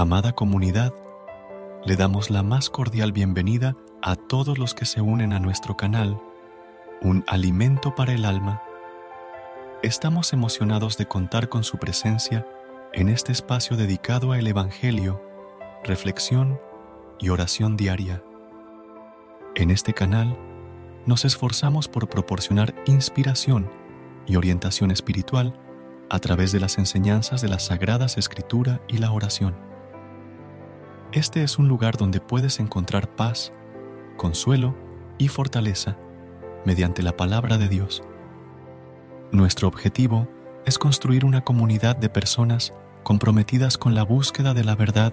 Amada comunidad, le damos la más cordial bienvenida a todos los que se unen a nuestro canal, Un Alimento para el Alma. Estamos emocionados de contar con su presencia en este espacio dedicado al Evangelio, reflexión y oración diaria. En este canal nos esforzamos por proporcionar inspiración y orientación espiritual a través de las enseñanzas de las Sagradas Escritura y la oración. Este es un lugar donde puedes encontrar paz, consuelo y fortaleza mediante la palabra de Dios. Nuestro objetivo es construir una comunidad de personas comprometidas con la búsqueda de la verdad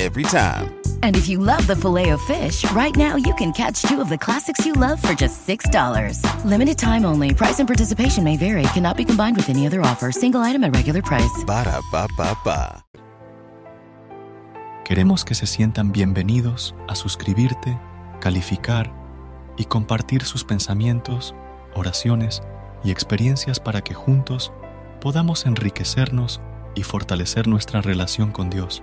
Every time. And if you love the filet of fish, right now you can catch two of the classics you love for just $6. Limited time only. Price and participation may vary. Cannot be combined with any other offer. Single item at regular price. Ba da ba ba ba. Queremos que se sientan bienvenidos a suscribirte, calificar y compartir sus pensamientos, oraciones y experiencias para que juntos podamos enriquecernos y fortalecer nuestra relación con Dios